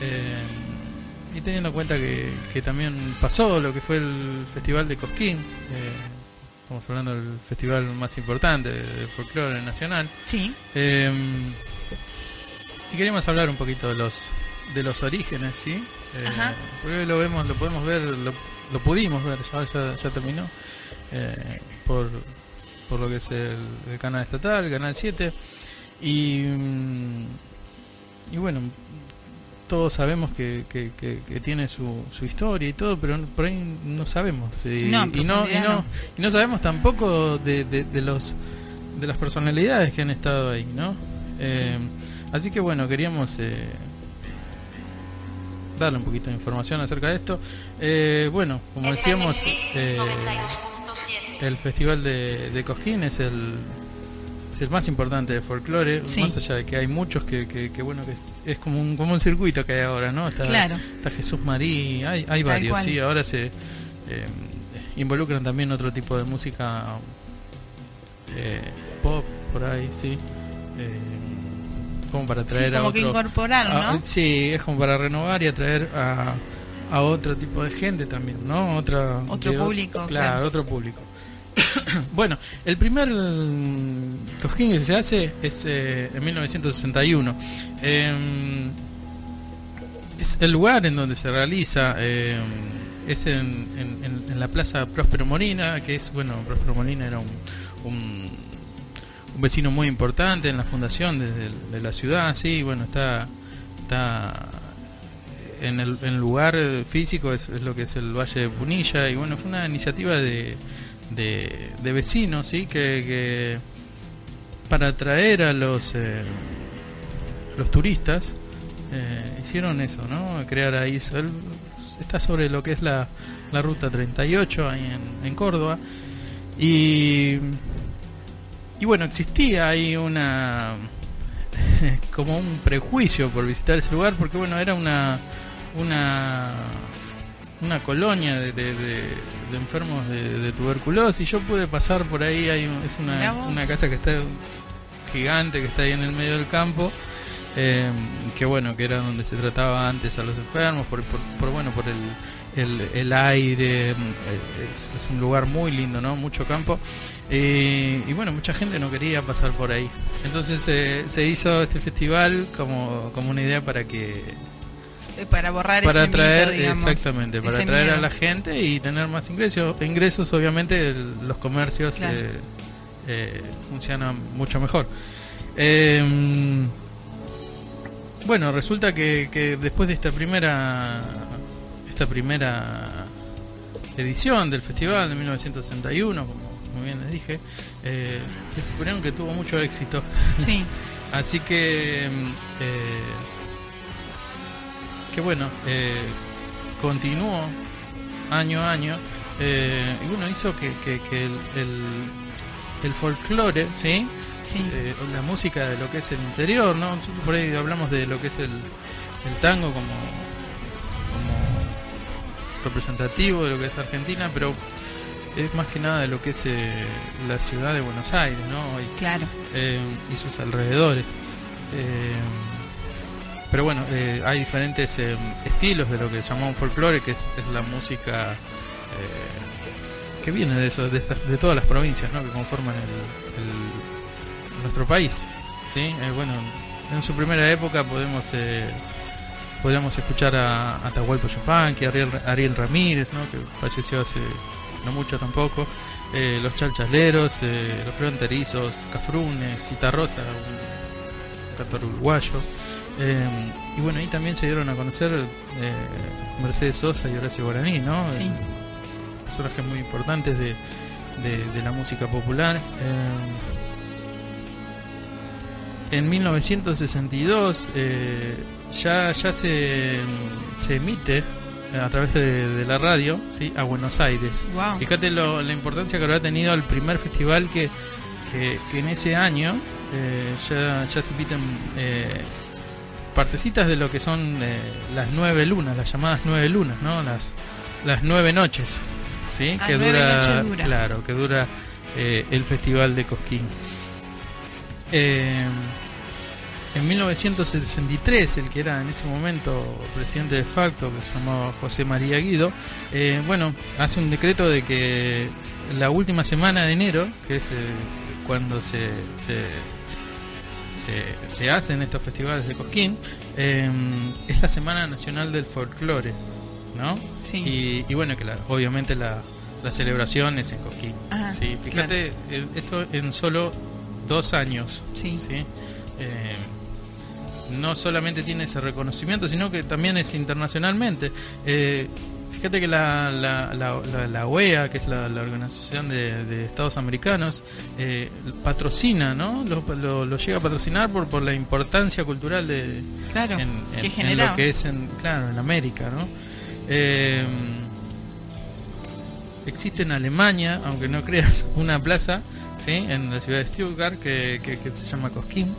Eh, y teniendo en cuenta que, que, también pasó lo que fue el Festival de Cosquín, eh, estamos hablando del festival más importante de folclore nacional. Sí. Eh, y queríamos hablar un poquito de los de los orígenes, ¿sí? Eh, Ajá. porque lo vemos, lo podemos ver, lo, lo pudimos ver, ya, ya, ya terminó, eh, por, por lo que es el, el canal estatal, el canal 7. Y, mm, y bueno, todos sabemos que, que, que- que tiene su, su historia y todo, pero por ahí no sabemos. y, No, y, no, y, no, no. y no sabemos tampoco de, de, de los de las personalidades que han estado ahí, ¿no? Eh, Así que bueno, queríamos eh, darle un poquito de información acerca de esto. Eh, bueno, como decíamos, eh, el Festival de, de Cosquín es el, es el más importante de folclore, Sí. más allá de que hay muchos que, que, que bueno, que es, es como, un, como un circuito que hay ahora, ¿no? Está, Claro. está Jesús Marí, hay, hay varios, cual. sí, ahora se eh, involucran también otro tipo de música eh, pop, por ahí, sí. Eh, como para Sí, traer a que otro- incorporaron, a- ¿no? sí, es como para renovar y atraer a, a otro tipo de gente también, ¿no? Otra, Otro de público, Claro, claro. otro público. bueno, el primer mm, Cosquín que se hace es eh, en 1961. Em, es el lugar en donde se realiza em, es en, la Plaza Próspero Molina, que es, bueno, Próspero Molina era un, un, un vecino muy importante en la fundación de, la ciudad, sí, bueno, está, está en el, lugar físico es, es lo que es el Valle de Punilla y bueno, fue una iniciativa de, de, de vecinos, sí, que, que para atraer a los eh, los turistas eh, hicieron eso, ¿no? Crear ahí, está sobre lo que es la, la ruta 38 ahí en, en Córdoba y y bueno, existía ahí una como un prejuicio por visitar ese lugar porque bueno, era una una una colonia de- de- de enfermos de, de tuberculosis. Yo pude pasar por ahí, hay es una, una casa que está gigante, que está ahí en el medio del campo, eh, que bueno, que era donde se trataba antes a los enfermos, por, por, por, bueno, por el, el, el aire, eh, es, es un lugar muy lindo, ¿no? Mucho campo. Eh, y bueno, mucha gente no quería pasar por ahí. Entonces eh, se hizo este festival como, como una idea para que Para borrar para ese mito, atraer digamos. exactamente para ese atraer a la gente y tener más ingresos ingresos obviamente el- los comercios Claro. eh, eh, funcionan mucho mejor Em, bueno resulta que, que después de esta primera esta primera edición del festival de 1961 como muy bien les dije eh, descubrieron que tuvo mucho éxito Sí, Así que, eh, que bueno, eh, continuó año a año eh, y bueno, hizo que, que, que el, el, el folclore, ¿sí? sí. Eh, la música de lo que es el interior, ¿no? Nosotros por ahí hablamos de lo que es el, el tango como, como representativo de lo que es Argentina, pero es más que nada de lo que es eh, la ciudad de Buenos Aires, ¿no? Y, claro. eh, y sus alrededores. Pero bueno, eh, hay diferentes eh, estilos de lo que llamamos folclore, que es, la música eh, que viene de eso, de, de todas las provincias ¿no? que conforman el, nuestro país. ¿sí? Bueno, en su primera época podemos podríamos escuchar a a Ariel, Ariel Ramírez, que falleció hace no mucho tampoco, los chalchaleros, los fronterizos, Cafrunes, Citarrosa, un cantor uruguayo. Eh, y bueno, ahí también se dieron a conocer eh, Mercedes Sosa y Horacio Guaraní, ¿no? Sí. Eh, personajes muy importantes de, de- de la música popular. Eh, en 1962 eh, ya, ya se, se emite a través de, de la radio ¿sí? a Buenos Aires. Wow. Fíjate lo- la importancia que habrá tenido el primer festival que, que, que en ese año eh, ya, ya se emiten eh, partecitas de lo que son eh, las nueve lunas, las llamadas nueve lunas, ¿no? Las, las nueve noches, ¿sí? Que dura, claro, que dura eh, el festival de Cosquín. Eh, en 1963, el que era en ese momento presidente de facto, que se llamaba José María Guido, eh, bueno, hace un decreto de que la última semana de enero, que es eh, cuando se, se, se, hacen estos festivales de Cosquín, eh, es la Semana Nacional del Folclore, ¿no? Sí. Y, bueno, que obviamente la, la celebración es en Cosquín. sí, fíjate, esto en solo dos años. Sí. ¿sí? no solamente tiene ese reconocimiento, sino que también es internacionalmente. Eh, fíjate que la, la, OEA, que es la, Organización de, Estados Americanos, eh, patrocina, ¿no? Lo, llega a patrocinar por, por la importancia cultural de claro, en, lo que es en, claro, en América, ¿no? Eh, existe en Alemania, aunque no creas, una plaza, ¿sí? En la ciudad de Stuttgart que, que, que se llama Cosquín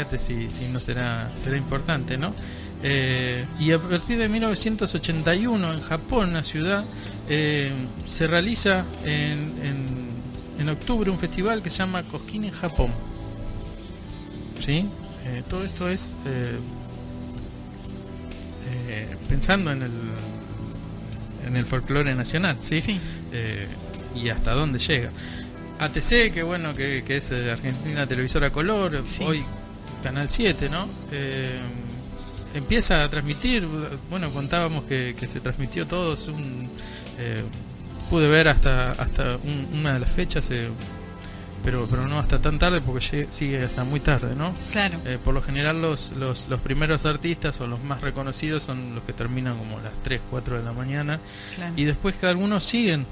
fíjate si, si no será, será importante, ¿no? Eh, y a partir de 1981 en Japón, una ciudad, eh, se realiza en, en, octubre un festival que se llama Cosquín en Japón. ¿Sí? Eh, todo esto es pensando en el, en el folclore nacional, ¿sí? sí. y hasta dónde llega. ATC, que bueno, que, que es Argentina Televisora Color, hoy Canal 7, ¿no? Eh, empieza a transmitir, bueno, contábamos que, se transmitió todo, un, eh, pude ver hasta hasta una de las fechas, eh, pero pero no hasta tan tarde porque sigue hasta muy tarde, ¿no? Claro. por lo general los, los, los primeros artistas o los más reconocidos son los que terminan como las 3, 4 de la mañana y después que algunos siguen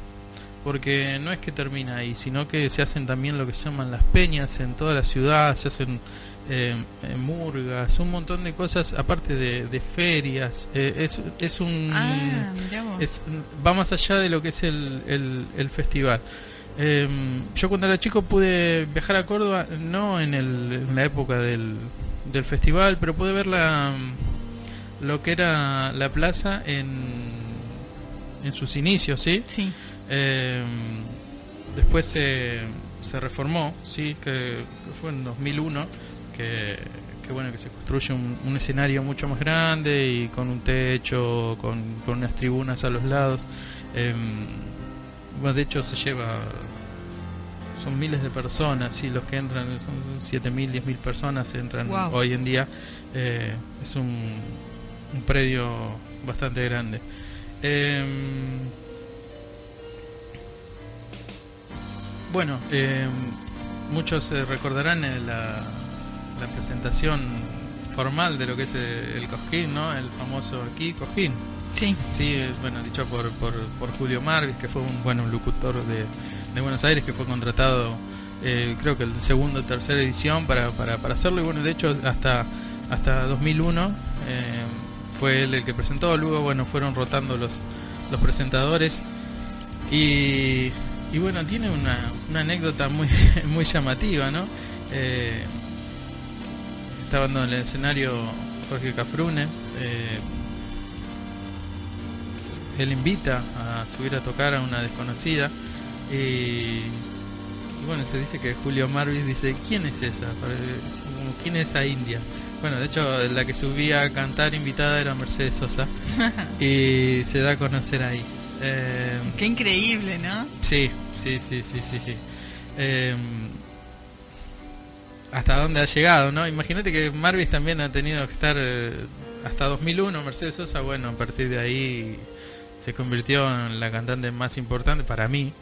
porque no es que termina ahí, sino que se hacen también lo que se llaman las peñas en toda la ciudad, se hacen eh, murgas, un montón de cosas, aparte de, ferias. Eh, es, es un. Ah, va más allá de lo que es el, el, festival. Em, yo cuando era chico pude viajar a Córdoba, no en, el, en la época del, del festival, pero pude ver la, lo que era la plaza en, en sus inicios, ¿sí? Sí. Em, después se, se reformó, sí, que, que fue en 2001 que, bueno que se construye un, escenario mucho más grande y con un techo, con, con unas tribunas a los lados. Em, bueno, de hecho se lleva son miles de personas y los que entran son 7.000, 10.000 personas entran hoy en día. Eh, es un, un, predio bastante grande. Em, bueno, em, muchos recordarán la, la presentación formal de lo que es el Cosquín, ¿no? El famoso aquí Cosquín. Sí. Sí, bueno, dicho por, por, por, Julio Marvis, que fue un, bueno, un locutor de, de Buenos Aires que fue contratado, eh, creo que el segundo o tercera edición para, para, para hacerlo. Y bueno, de hecho, hasta, hasta 2001 eh, fue él el que presentó. Luego, bueno, fueron rotando los, los presentadores. Y, y bueno, tiene una, una anécdota muy, muy llamativa, ¿no? Eh, estaba en el escenario Jorge Cafrune. Eh, él invita a subir a tocar a una desconocida y, bueno, se dice que Julio Marvis dice, ¿quién es esa? ¿Quién es esa india? Bueno, de hecho la que subía a cantar invitada era Mercedes Sosa y se da a conocer ahí. Eh, Qué increíble, ¿no? Sí, sí, sí, sí, sí. sí. Eh, hasta dónde ha llegado, ¿no? Imagínate que Marvis también ha tenido que estar eh, hasta 2001, Mercedes Sosa, bueno, a partir de ahí se convirtió en la cantante más importante para mí.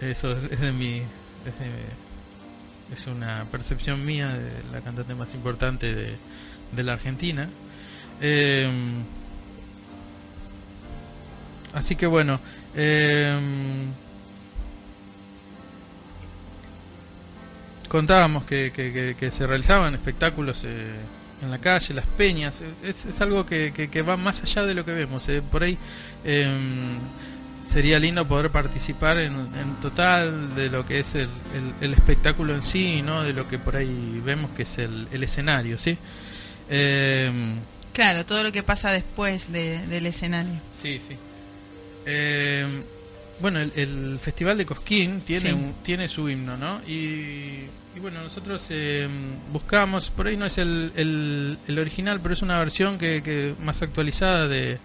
Eso es de mi es, una percepción mía de la cantante más importante de, de la Argentina. Eh, así que bueno, eh, contábamos que, que, se realizaban espectáculos eh, en la calle, las peñas, es, algo que, va más allá de lo que vemos. Eh. Por ahí em, sería lindo poder participar en, total de lo que es el, el, espectáculo en sí, ¿no? de lo que por ahí vemos que es el, escenario. ¿sí? Em, claro, todo lo que pasa después del escenario. Sí, sí. Em, bueno, el, Festival de Cosquín tiene, tiene su himno, ¿no? Y Y bueno, nosotros eh, buscamos, por ahí no es el, el, original, pero es una versión que, más actualizada de,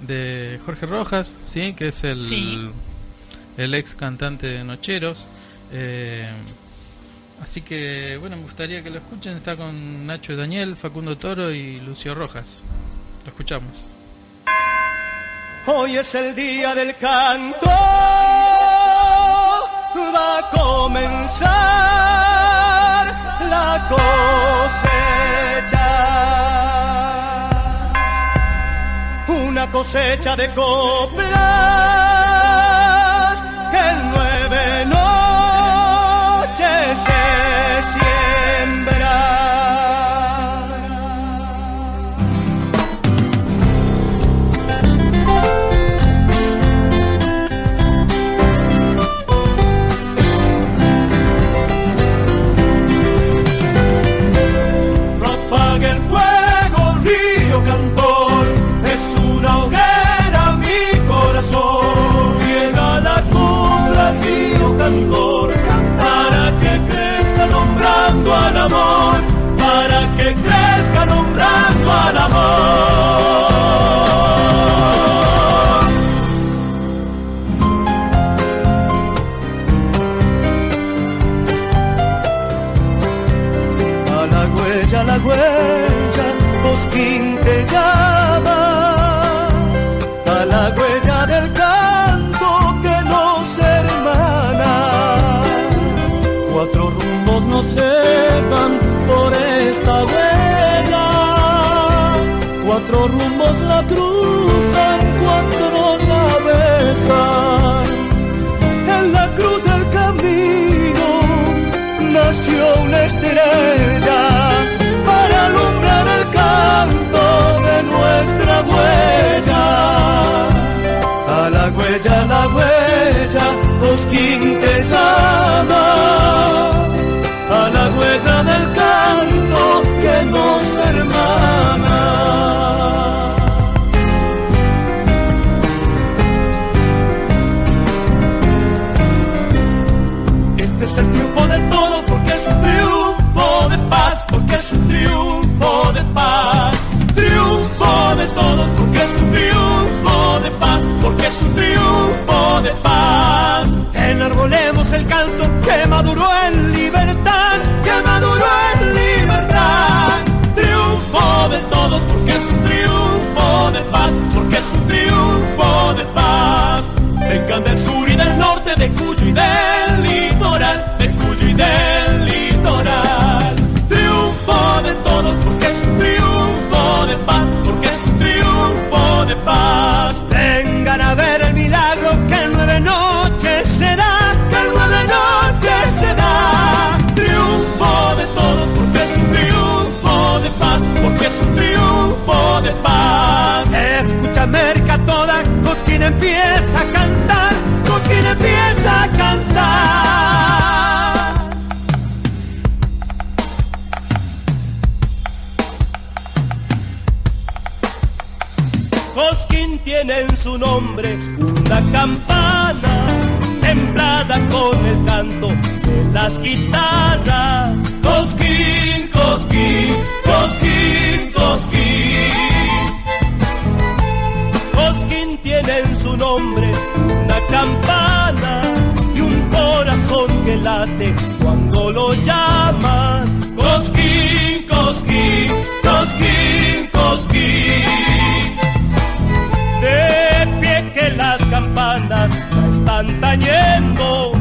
de Jorge Rojas, ¿sí? que es el, el ex cantante de Nocheros. Eh, así que, bueno, me gustaría que lo escuchen. Está con Nacho Daniel, Facundo Toro y Lucio Rojas. Lo escuchamos. Hoy es el día del canto, va a comenzar la cosecha. Una cosecha de coplas guitarras. Cosquín, cosquín, cosquín, cosquín. Cosquín tiene en su nombre una campana y un corazón que late cuando lo llaman. Cosquín, cosquín, cosquín, cosquín. De pie que las campanas están tañendo,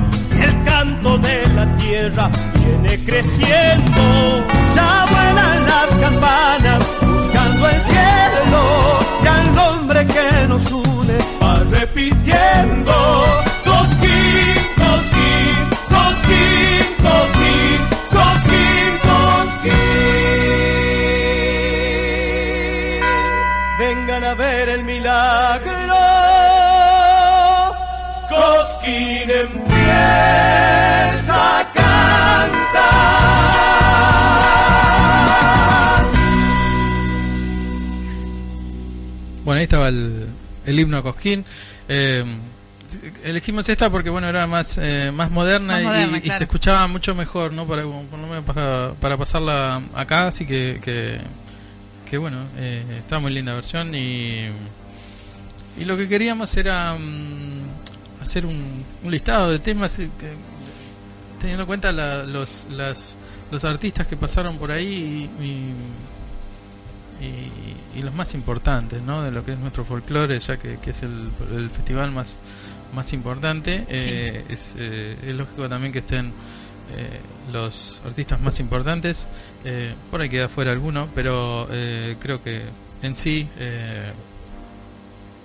de la tierra viene creciendo. Ya vuelan las campanas buscando el cielo, ya el nombre que nos une va repitiendo. Ahí estaba el, himno a Cosquín. Eh, elegimos esta porque bueno era más eh, más moderna, y, se escuchaba mucho mejor, ¿no? Para, por lo menos para, para pasarla acá, así que que, bueno eh, está muy linda versión y y lo que queríamos era mm, hacer un, un, listado de temas que, teniendo en cuenta los las, los artistas que pasaron por ahí y y, los más importantes ¿no? de lo que es nuestro folclore, ya que, es el, festival más, más importante. Eh, eh, es, lógico también que estén eh, los artistas más importantes. por ahí queda fuera alguno, pero creo que en sí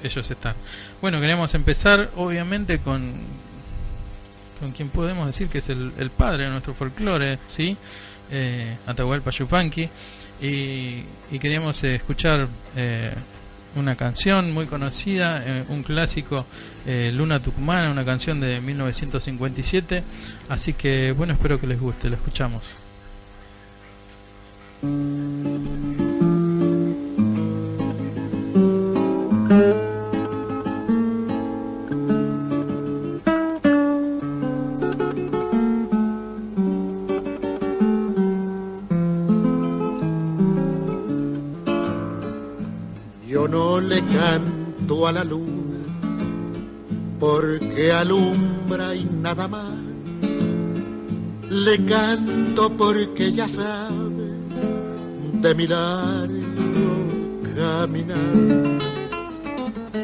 ellos están. Bueno, queremos empezar obviamente con, con quien podemos decir que es el, padre de nuestro folclore, ¿sí? Atahualpa Yupanqui. Y, queríamos eh, escuchar eh, una canción muy conocida, eh, un clásico, Luna Tucumana, una canción de 1957. Así que bueno, espero que les guste, lo escuchamos. Canto a la luna porque alumbra y nada más. Le canto porque ya sabe de mi largo caminar.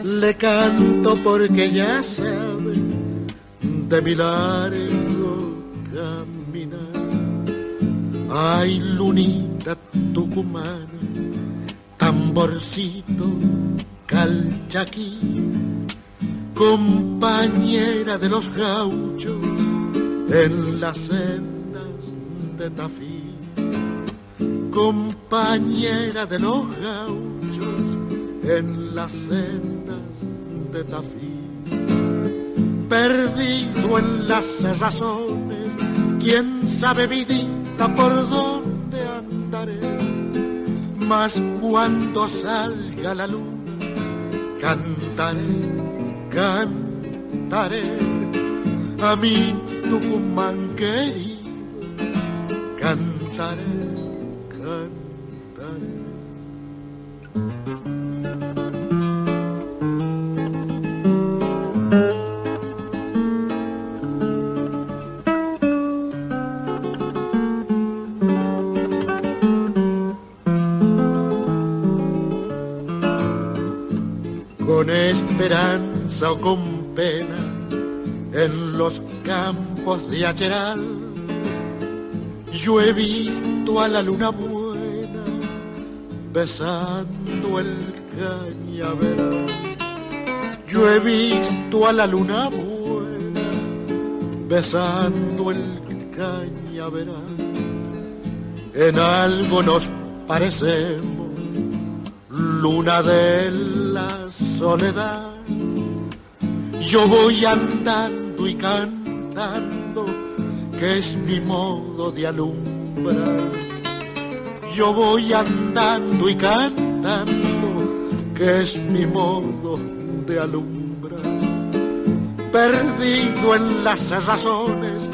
Le canto porque ya sabe de mi largo caminar. Ay, lunita tucumana, tamborcito Calchaquí, compañera de los gauchos en las sendas de Tafí, compañera de los gauchos en las sendas de Tafí, perdido en las razones, quién sabe vidita por dónde andaré, mas cuando salga la luz cantaré, cantaré a mi Tucumán querido, cantaré. Con pena en los campos de Acheral. Yo he visto a la luna buena besando el cañaveral. Yo he visto a la luna buena besando el cañaveral. En algo nos parecemos, luna de la soledad yo voy andando y cantando, que es mi modo de alumbrar. Yo voy andando y cantando, que es mi modo de alumbrar. Perdido en las razones,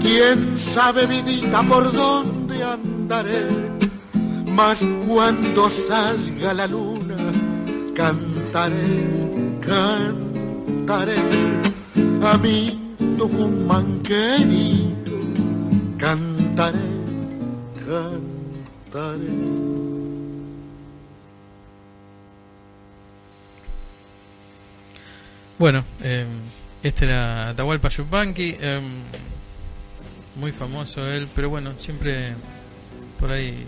quién sabe vidita por dónde andaré. Mas cuando salga la luna, cantaré, cantaré cantaré a mi Tucumán querido, cantaré, cantaré. Bueno, eh, este era Atahualpa Yupanqui, eh, muy famoso él, pero bueno, siempre por ahí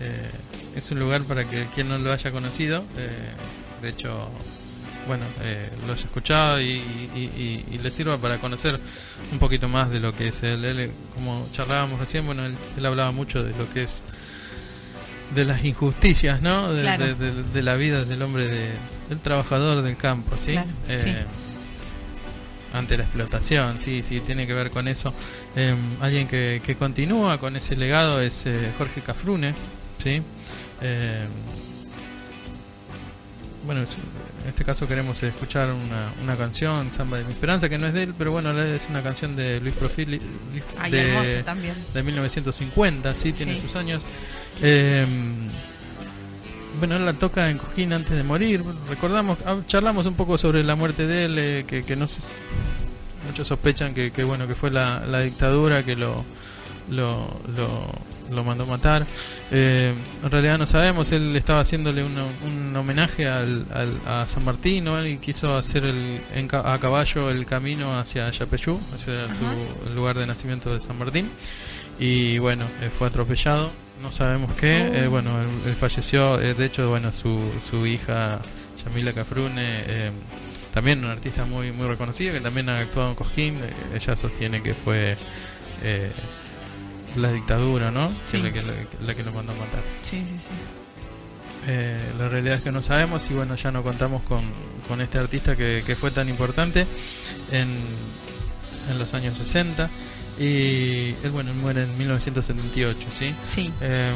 eh, es un lugar para que quien no lo haya conocido, eh, de hecho bueno, eh, los he escuchado y, y, les sirva para conocer un poquito más de lo que es él. como charlábamos recién, bueno, él, hablaba mucho de lo que es de las injusticias, ¿no? De, la vida del hombre, del trabajador del campo, ¿sí? Eh, ante la explotación, sí, sí, tiene que ver con eso. Eh, alguien que, que, continúa con ese legado es Jorge Cafrune, ¿sí? Bueno, en este caso queremos escuchar una, una canción, Samba de mi Esperanza, que no es de él, pero bueno, es una canción de Luis Profil de, también. de 1950, sí, tiene sus años. Eh, bueno, él la toca en Cojín antes de morir. Recordamos, ah, charlamos un poco sobre la muerte de él, eh, que, que no sé, muchos sospechan que, que, bueno que fue la, la dictadura que lo lo, lo, mandó matar. Eh, en realidad no sabemos, él estaba haciéndole un homenaje al, a San Martín y quiso hacer el, a caballo el camino hacia Yapeyú, hacia su lugar de nacimiento de San Martín. Y bueno, eh, fue atropellado, no sabemos qué. Oh. Eh, bueno, él, falleció, de hecho, bueno, su, su hija Yamila Cafrune también una artista muy muy reconocida que también ha actuado en Cosquín ella sostiene que fue eh, la dictadura, ¿no? Sí. la, que, la, que lo mandó a matar. Sí, sí, sí. Eh, la realidad es que no sabemos y bueno, ya no contamos con, con este artista que, que, fue tan importante en, en los años 60 y él, bueno, muere en 1978, ¿sí? Sí. Eh,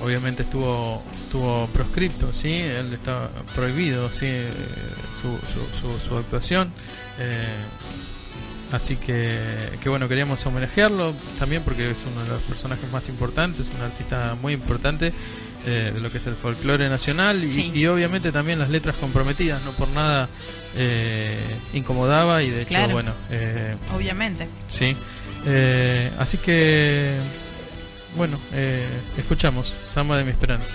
obviamente estuvo estuvo proscripto, ¿sí? Él está prohibido, ¿sí? Eh, su, su, su, su actuación. Eh, Así que, que bueno, queríamos homenajearlo también porque es uno de los personajes más importantes, un artista muy importante eh, de lo que es el folclore nacional y, obviamente también las letras comprometidas, no por nada eh, incomodaba y de hecho, bueno. Eh, obviamente. Sí. Eh, así que, bueno, eh, escuchamos Samba de mi Esperanza.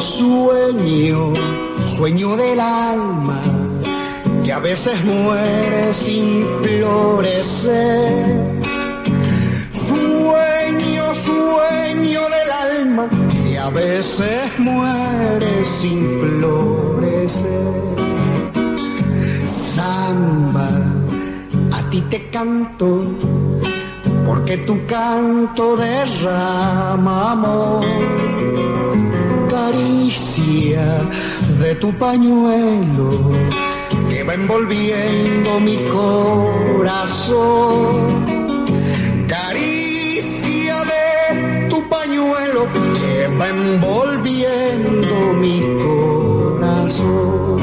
sueño, sueño del alma, que a veces muere sin florecer. Sueño, sueño del alma, que a veces muere sin florecer. Samba ti te canto, porque tu canto derrama amor. Caricia de tu pañuelo que va envolviendo mi corazón. Caricia de tu pañuelo que va envolviendo mi corazón.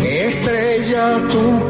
Estrella, tú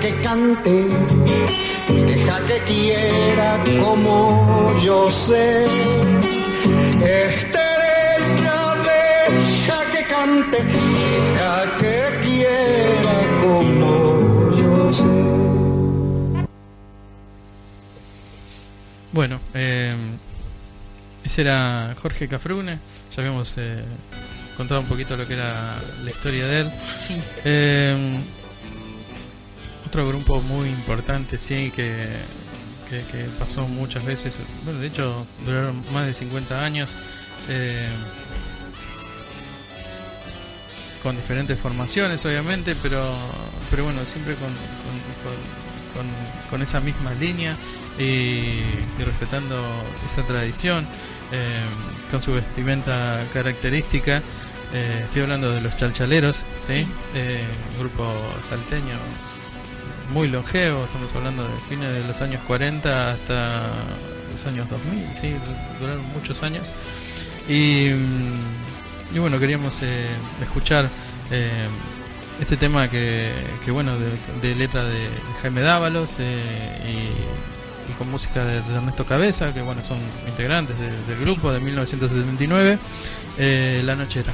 Que cante, deja que quiera como yo sé. Estrella, deja que cante, deja que quiera como yo sé. Bueno, eh, ese era Jorge Cafrune. Ya habíamos eh, contado un poquito lo que era la historia de él. Sí. Eh, otro grupo muy importante, sí, que, que, que pasó muchas veces. Bueno, de hecho, duraron más de 50 años. eh, con diferentes formaciones, obviamente, pero, pero bueno, siempre con, con, con- con- esa misma línea y, y respetando esa tradición, eh, con su vestimenta característica. Eh, estoy hablando de los chalchaleros, ¿sí? Eh, grupo salteño muy longevo, estamos hablando de fines de los años 40 hasta los años 2000, sí, duraron muchos años. Y, mm, bueno, queríamos eh, escuchar eh, este tema que, bueno, de, letra de Jaime Dávalos eh, y, con música de, Ernesto Cabeza, que bueno, son integrantes de- del grupo de 1979, eh, La Nochera.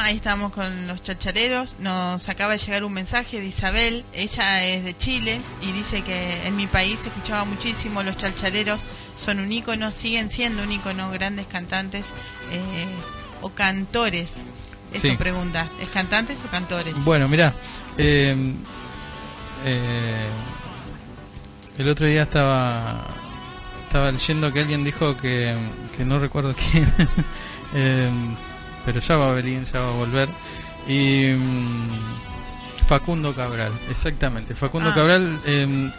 Ahí estamos con los chachareros. Nos acaba de llegar un mensaje de Isabel. Ella es de Chile y dice que en mi país se escuchaba muchísimo los chachareros. Son un ícono, siguen siendo un ícono, grandes cantantes eh, o cantores. Eso pregunta. ¿Es cantantes o cantores? Bueno, mira. Eh, eh, el otro día estaba estaba leyendo que alguien dijo que, que no recuerdo quién. pero ya va a venir, ya va a volver. Y mm, Facundo Cabral, exactamente. Facundo ah. Cabral em,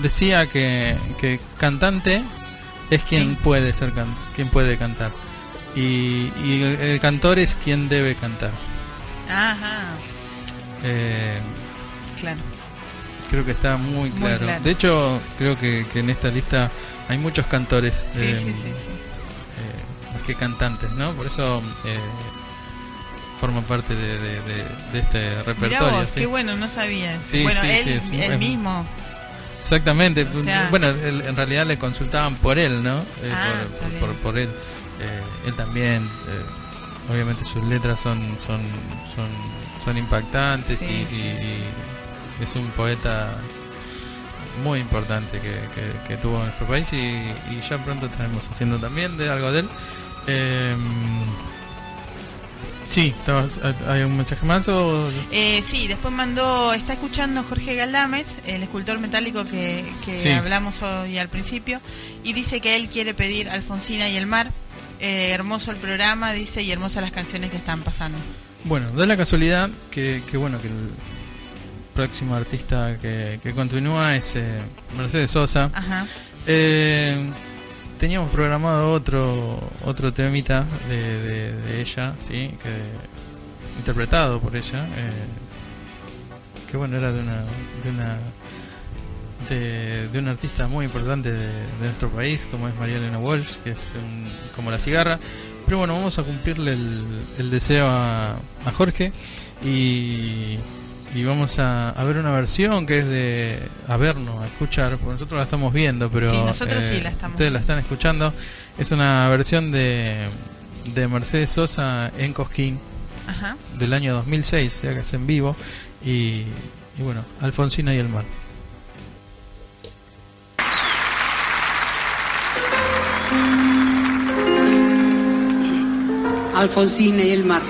decía que, que, cantante es quien puede ser quien puede cantar y, el, cantor es quien debe cantar. Ajá. Eh, claro. Creo que está muy claro. De hecho, creo que, en esta lista hay muchos cantores. Sí, sí, sí que cantantes, ¿no? Por eso eh, forma parte de, este repertorio. Vos, Qué bueno, no sabía. bueno, él, mismo. Exactamente. bueno, en realidad le consultaban por él, ¿no? Eh, ah, por, por, él. Eh, él también. obviamente sus letras son son son, son impactantes y, es un poeta muy importante que, que, tuvo nuestro país y, y, ya pronto estaremos haciendo también de algo de él. Eh, sí, ¿hay un mensaje más? O... Eh, sí, después mandó, está escuchando Jorge Galdames, el escultor metálico que, hablamos hoy al principio, y dice que él quiere pedir Alfonsina y el mar. Eh, hermoso el programa, dice, y hermosas las canciones que están pasando. Bueno, da la casualidad que, bueno, que el próximo artista que, continúa es eh, Mercedes Sosa. Ajá. Eh, teníamos programado otro otro temita de, de, ella, sí, que interpretado por ella, eh, que bueno era de una de una de, de un artista muy importante de, nuestro país, como es María Elena Walsh, que es como la cigarra. Pero bueno, vamos a cumplirle el, el deseo a, a Jorge y y vamos a, ver una versión que es de a vernos, a escuchar, porque nosotros la estamos viendo, pero sí, nosotros sí la eh, estamos ustedes la están escuchando. Es una versión de, de Mercedes Sosa en Cosquín del año 2006, o sea que es en vivo. Y, y bueno, Alfonsina y el mar. Alfonsina y el mar.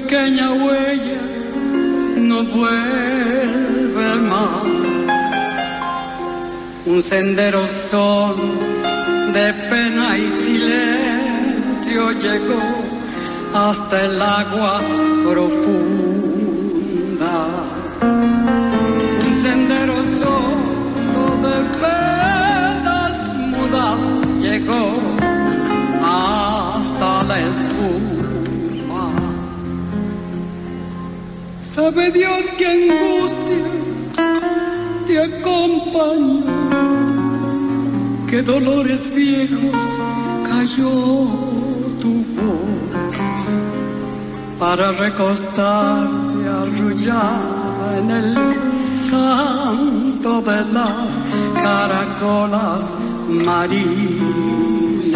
Pequeña huella no vuelve más. Un sendero solo de pena y silencio llegó hasta el agua profunda. Sabe Dios que angustia te acompaña, que dolores viejos cayó tu voz para recostarte arrullada en el canto de las caracolas marinas.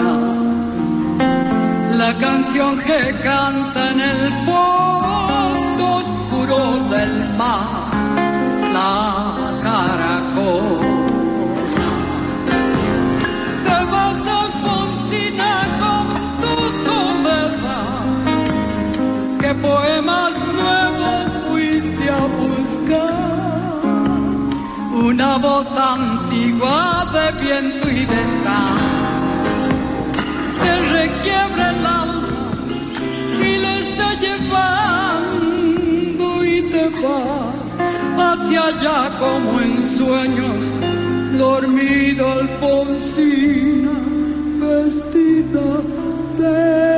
La canción que canta en el fondo oscuro del mar, la caracol. poemas nuevos fuiste a buscar. Una voz antigua de viento y de sal. Te requiebra el alma y les te llevar. Allá como en sueños, dormido Alfonsina, vestida de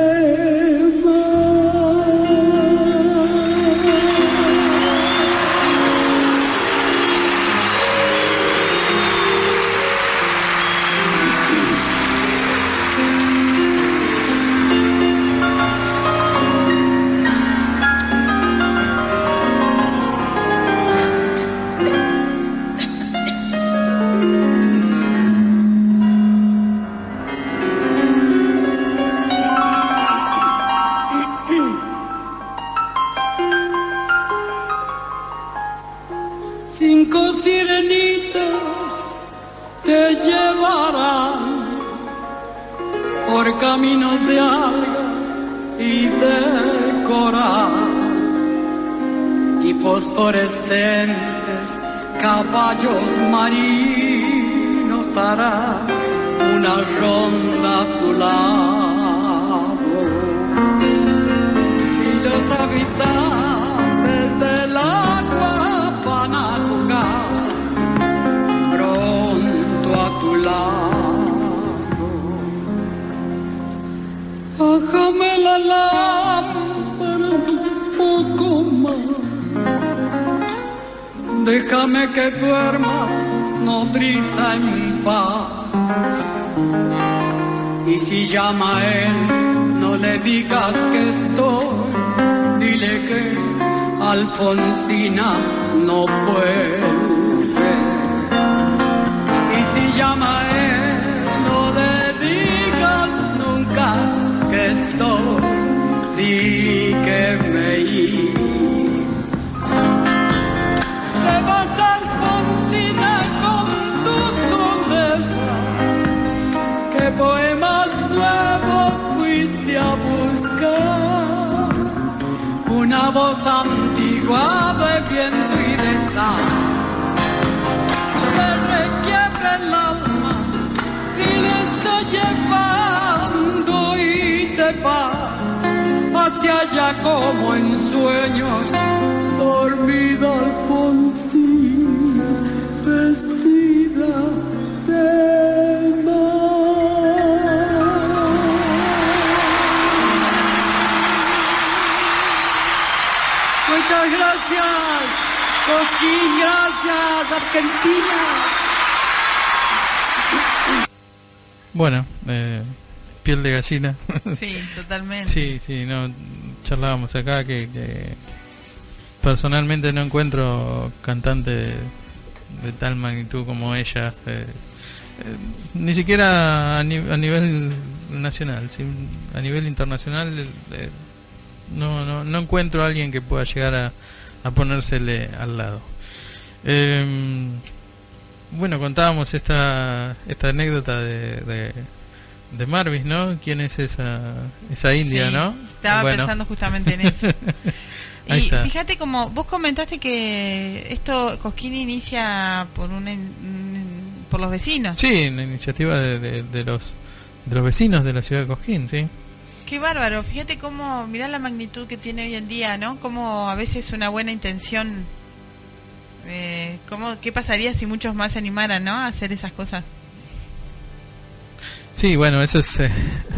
Cinco sirenitas te llevarán por caminos de algas y de coral y fosforescentes caballos marinos harán una ronda a tu lado Lámpara un poco más. Déjame que duerma nodriza en paz. Y si llama a él, no le digas que estoy. Dile que Alfonsina no vuelve. Y si llama a él, no le digas nunca que estoy. Di que me iré. Te vas Alfonsina con tu soledad. ¿Qué poemas nuevos fuiste a buscar? Una voz antigua de viento y de sal. Hacia allá como en sueños, dormida Alfonsina, vestida de mar. Muchas gracias, Coquín, gracias, Argentina. Bueno, piel de gallina. Sí, totalmente. sí, sí, no, charlábamos acá que, que personalmente no encuentro cantante de, de tal magnitud como ella. eh, eh, ni siquiera a, ni- a nivel nacional, sí, a nivel internacional eh, no, no, no encuentro a alguien que pueda llegar a, a ponérsele al lado. Em, bueno, contábamos esta, esta anécdota de, de, de Marvis, ¿no? ¿Quién es esa, esa india, Sí, no? Estaba Bueno. pensando justamente en eso. Y está. fíjate como vos comentaste que esto Cosquín inicia por una por los vecinos. Sí, una iniciativa de, de, de los de los vecinos de la ciudad de Cosquín, sí. Qué bárbaro, fíjate cómo, mirá la magnitud que tiene hoy en día, ¿no? Como a veces una buena intención, eh, cómo, ¿qué pasaría si muchos más se animaran, ¿no? A hacer esas cosas. Sí, bueno, eso es eh,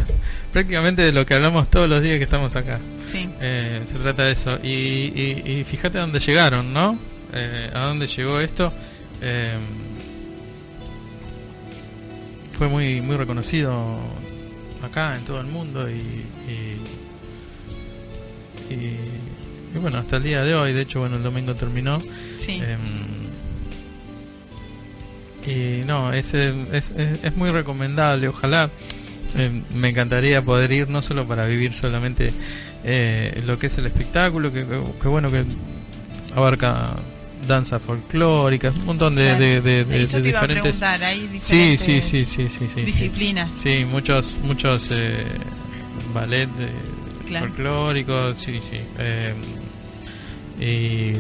prácticamente de lo que hablamos todos los días que estamos acá. Sí, Eh, se trata de eso. Y, y, y fíjate a dónde llegaron, ¿no? Eh, a dónde llegó esto. Eh, fue muy muy reconocido acá en todo el mundo y, y, y- y bueno, hasta el día de hoy, de hecho, bueno, el domingo terminó. sí. Y no, es, eh, es, es, es muy recomendable. Ojalá em, me encantaría poder ir, no solo para vivir solamente eh, lo que es el espectáculo, que, que- que bueno que abarca danza folclórica, un montón de, de, de- de- Eso de te iba a diferentes. hay Sí, diferentes sí, sí, sí, sí, sí. disciplinas. Sí, muchos, muchos eh, ballet eh, Claro. folclóricos, sí, sí. eh, y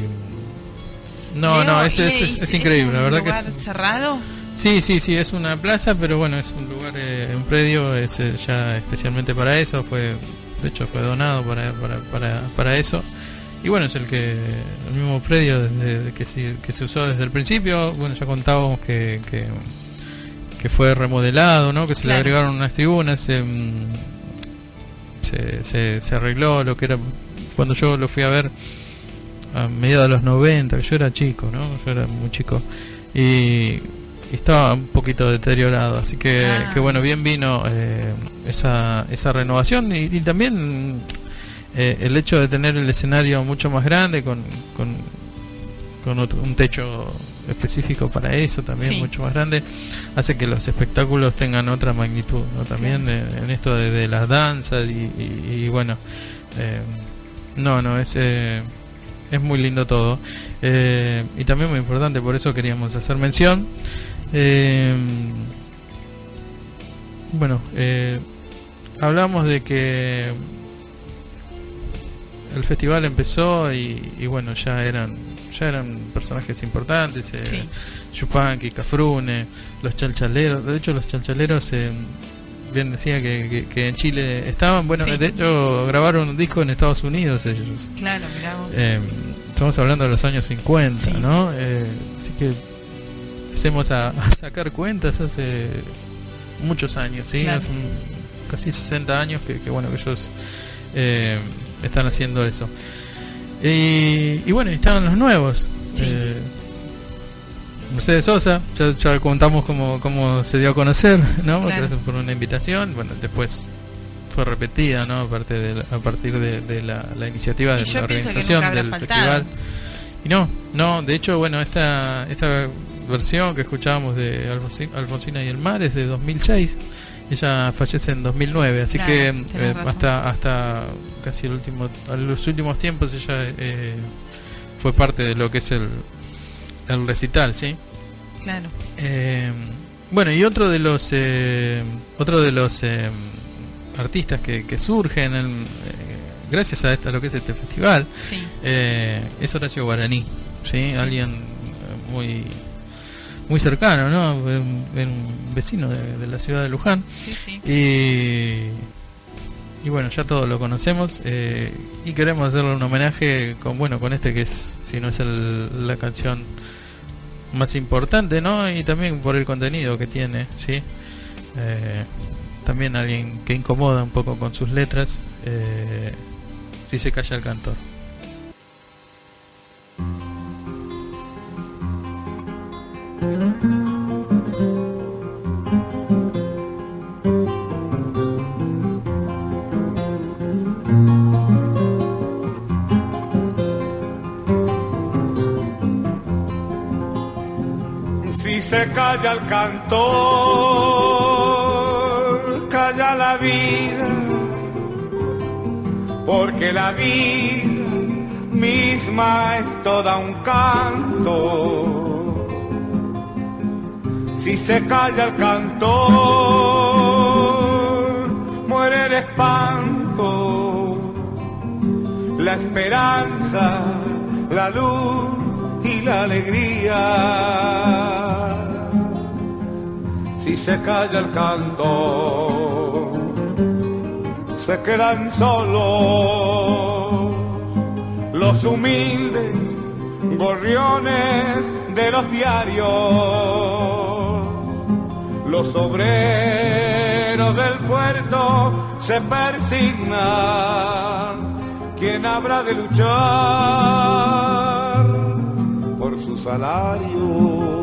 no, Leo, no, es, ¿y es, es- increíble, un la verdad lugar que es- cerrado? Sí, sí, sí, es una plaza, pero bueno, es un lugar, eh, un predio, es eh, ya especialmente para eso, fue, de hecho fue donado para, para, para, para eso. Y bueno, es el que el mismo predio desde, que, se, que se usó desde el principio. Bueno, ya contábamos que, que, que fue remodelado, ¿no? Que se le agregaron unas tribunas, se, mm, se, se, se arregló lo que era cuando yo lo fui a ver a mediados de los 90, que yo era chico, ¿no? Yo era muy chico. Y, estaba un poquito deteriorado, así que, Ah. que bueno, bien vino eh, esa, esa renovación y, y también eh, el hecho de tener el escenario mucho más grande con, con, con otro- un techo específico para eso también Sí. mucho más grande hace que los espectáculos tengan otra magnitud ¿no? también eh, en esto de, de las danzas y, y- y bueno eh, no no es eh, es muy lindo todo. Eh, y también muy importante por eso queríamos hacer mención. Eh, bueno eh, hablamos de que el festival empezó y, y bueno ya eran ya eran personajes importantes eh, Sí. Yupanqui, Cafrune, los chalchaleros. De hecho los chalchaleros eh, bien decía que, que- que en Chile estaban bueno Sí. de hecho grabaron un disco en Estados Unidos ellos Claro, mirá vos. eh, estamos hablando de los años 50, Sí. ¿no? Eh, así que empecemos a, a sacar cuentas hace muchos años, ¿sí? Claro. Hace un- casi 60 años que, que, bueno, que ellos eh, están haciendo eso. Y, y bueno, y estaban los nuevos. Sí. Mercedes Sosa, ya, ya contamos cómo, cómo se dio a conocer, ¿no? Claro. Gracias por una invitación. Bueno, después fue repetida, ¿no? Aparte de a partir de, de la, la iniciativa Y de la organización del faltado. festival. Y no, no, de hecho, bueno, esta esta versión que escuchábamos de Alfonsi- Alfonsina y el mar es de 2006. Ella fallece en 2009, así Claro, que eh, hasta hasta casi el último a los últimos tiempos ella eh, fue parte de lo que es el el recital, ¿sí? Claro. Eh, bueno, y otro de los eh, otro de los eh, artistas que, que surgen en, eh, gracias a, esta, lo que es este festival Sí. eh, es Horacio Guaraní, ¿sí? Sí. Alguien eh, muy muy cercano, ¿no? Un, un vecino de, de la ciudad de Luján Sí, sí. y y bueno ya todos lo conocemos eh, y queremos hacerle un homenaje con bueno con este que es si no es la canción más importante no y también por el contenido que tiene sí Eh, también alguien que incomoda un poco con sus letras eh, si se calla el cantor Calla el cantor, calla la vida, porque la vida misma es toda un canto. Si se calla el cantor, muere el espanto, la esperanza, la luz y la alegría. Si se calla el canto, se quedan solos los humildes gorriones de los diarios, los obreros del puerto se persignan. ¿Quién habrá de luchar por su salario?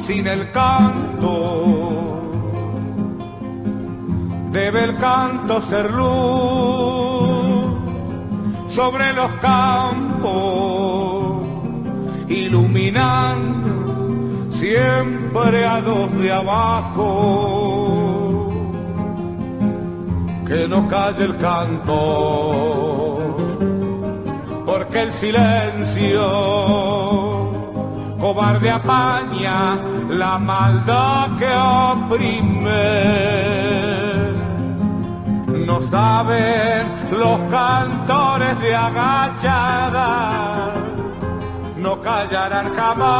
sin el canto? Debe el canto ser luz sobre los campos, iluminando siempre a los de abajo, que no calle el canto, porque el silencio cobarde apaña la maldad que oprime no saben los cantores de agachada, no callarán jamás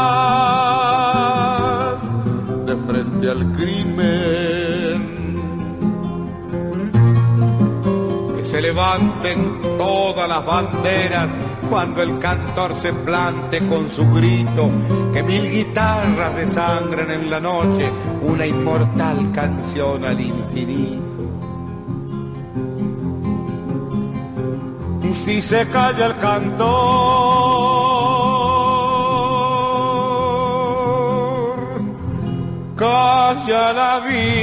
de frente al crimen. Que se levanten todas las banderas cuando el cantor se plante con su grito, que mil guitarras desangren en la noche una inmortal canción al infinito. si se calla el cantor, calla la vida.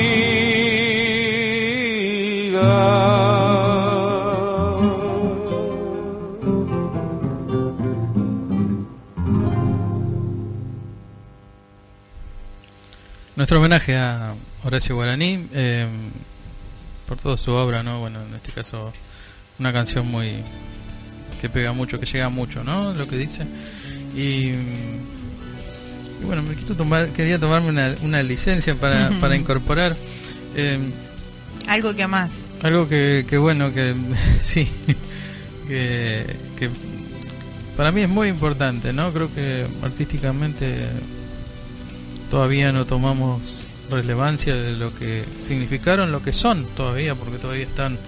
Nuestro homenaje a Horacio Guaraní eh, por toda su obra, ¿no? Bueno, en este caso una canción muy que pega mucho, que llega mucho, ¿no? Lo que dice. Y, bueno, me quiero tomar, quería tomarme una, una licencia para, para incorporar. Em, algo que más. Algo que, que bueno, que sí, que, que para mí es muy importante, ¿no? Creo que artísticamente todavía no tomamos relevancia de lo que significaron, lo que son todavía, porque todavía están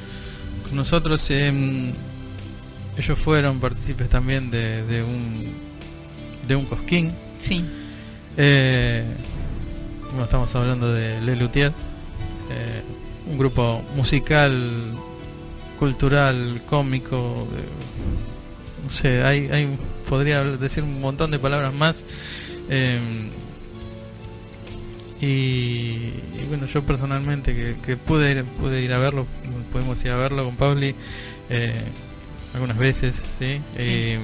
nosotros, eh, ellos fueron partícipes también de, de, un de un cosquín. Sí. Eh, bueno, estamos hablando de Le Luthier, eh, un grupo musical, cultural, cómico. no sé, hay, hay, podría decir un montón de palabras más. Eh, y, bueno, yo personalmente que, que, pude, ir, pude ir a verlo, pudimos ir a verlo con Pauli eh, algunas veces, ¿sí? Eh,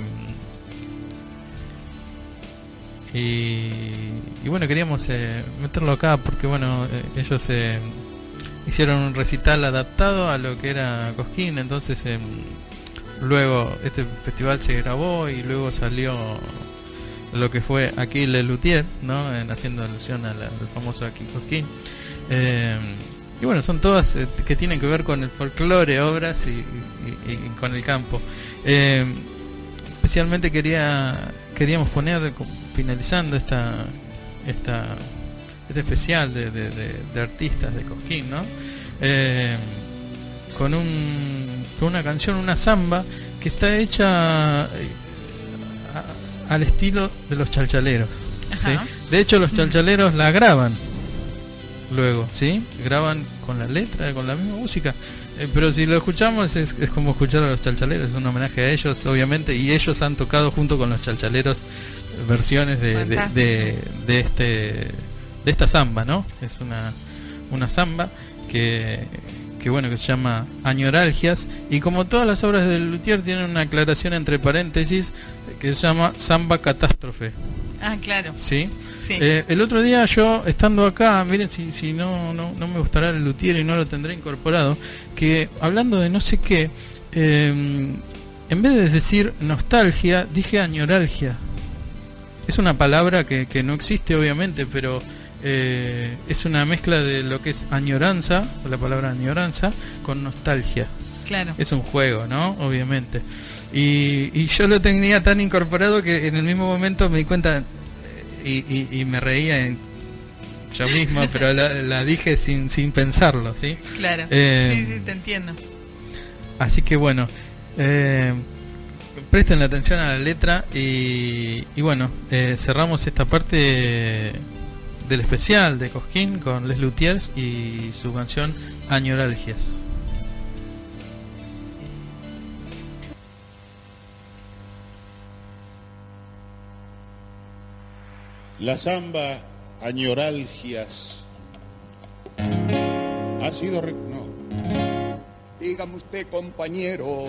y, bueno, queríamos eh, meterlo acá porque bueno, ellos hicieron un recital adaptado a lo que era Cosquín, entonces luego este festival se grabó y luego salió lo que fue aquí Le Luthier, ¿no? En, haciendo alusión al, famoso aquí Cosquín. Eh, y bueno, son todas eh, que tienen que ver con el folclore, obras y, con el campo. Eh, especialmente quería queríamos poner, finalizando esta, esta este especial de, de, artistas de Cosquín, ¿no? con, un, con una canción, una samba que está hecha al estilo de los chalchaleros. De hecho, los chalchaleros la graban luego, ¿sí? Graban con la letra, con la misma música. Eh, pero si lo escuchamos es, como escuchar a los chalchaleros, es un homenaje a ellos, obviamente, y ellos han tocado junto con los chalchaleros versiones de, de, de, este de esta samba, ¿no? Es una, una samba que, que bueno que se llama Añoralgias y como todas las obras de Luthier tienen una aclaración entre paréntesis que se llama Samba Catástrofe. Ah, claro. ¿Sí? Eh, el otro día yo, estando acá, miren si, si no, no, no me gustará el luthier y no lo tendré incorporado, que hablando de no sé qué, em, en vez de decir nostalgia, dije añoralgia. Es una palabra que, que no existe obviamente, pero eh, es una mezcla de lo que es añoranza, la palabra añoranza, con nostalgia. Claro. Es un juego, ¿no? Obviamente. Y, yo lo tenía tan incorporado que en el mismo momento me di cuenta eh, y, me reía en yo mismo, pero la, dije sin, sin pensarlo, ¿sí? Claro, eh, sí, sí, te entiendo. Así que bueno, eh, presten la atención a la letra y, bueno, cerramos esta parte del especial de Cosquín con Les Luthiers y su canción Añoralgias. La samba añoralgias ha sido... No. Dígame usted, compañero,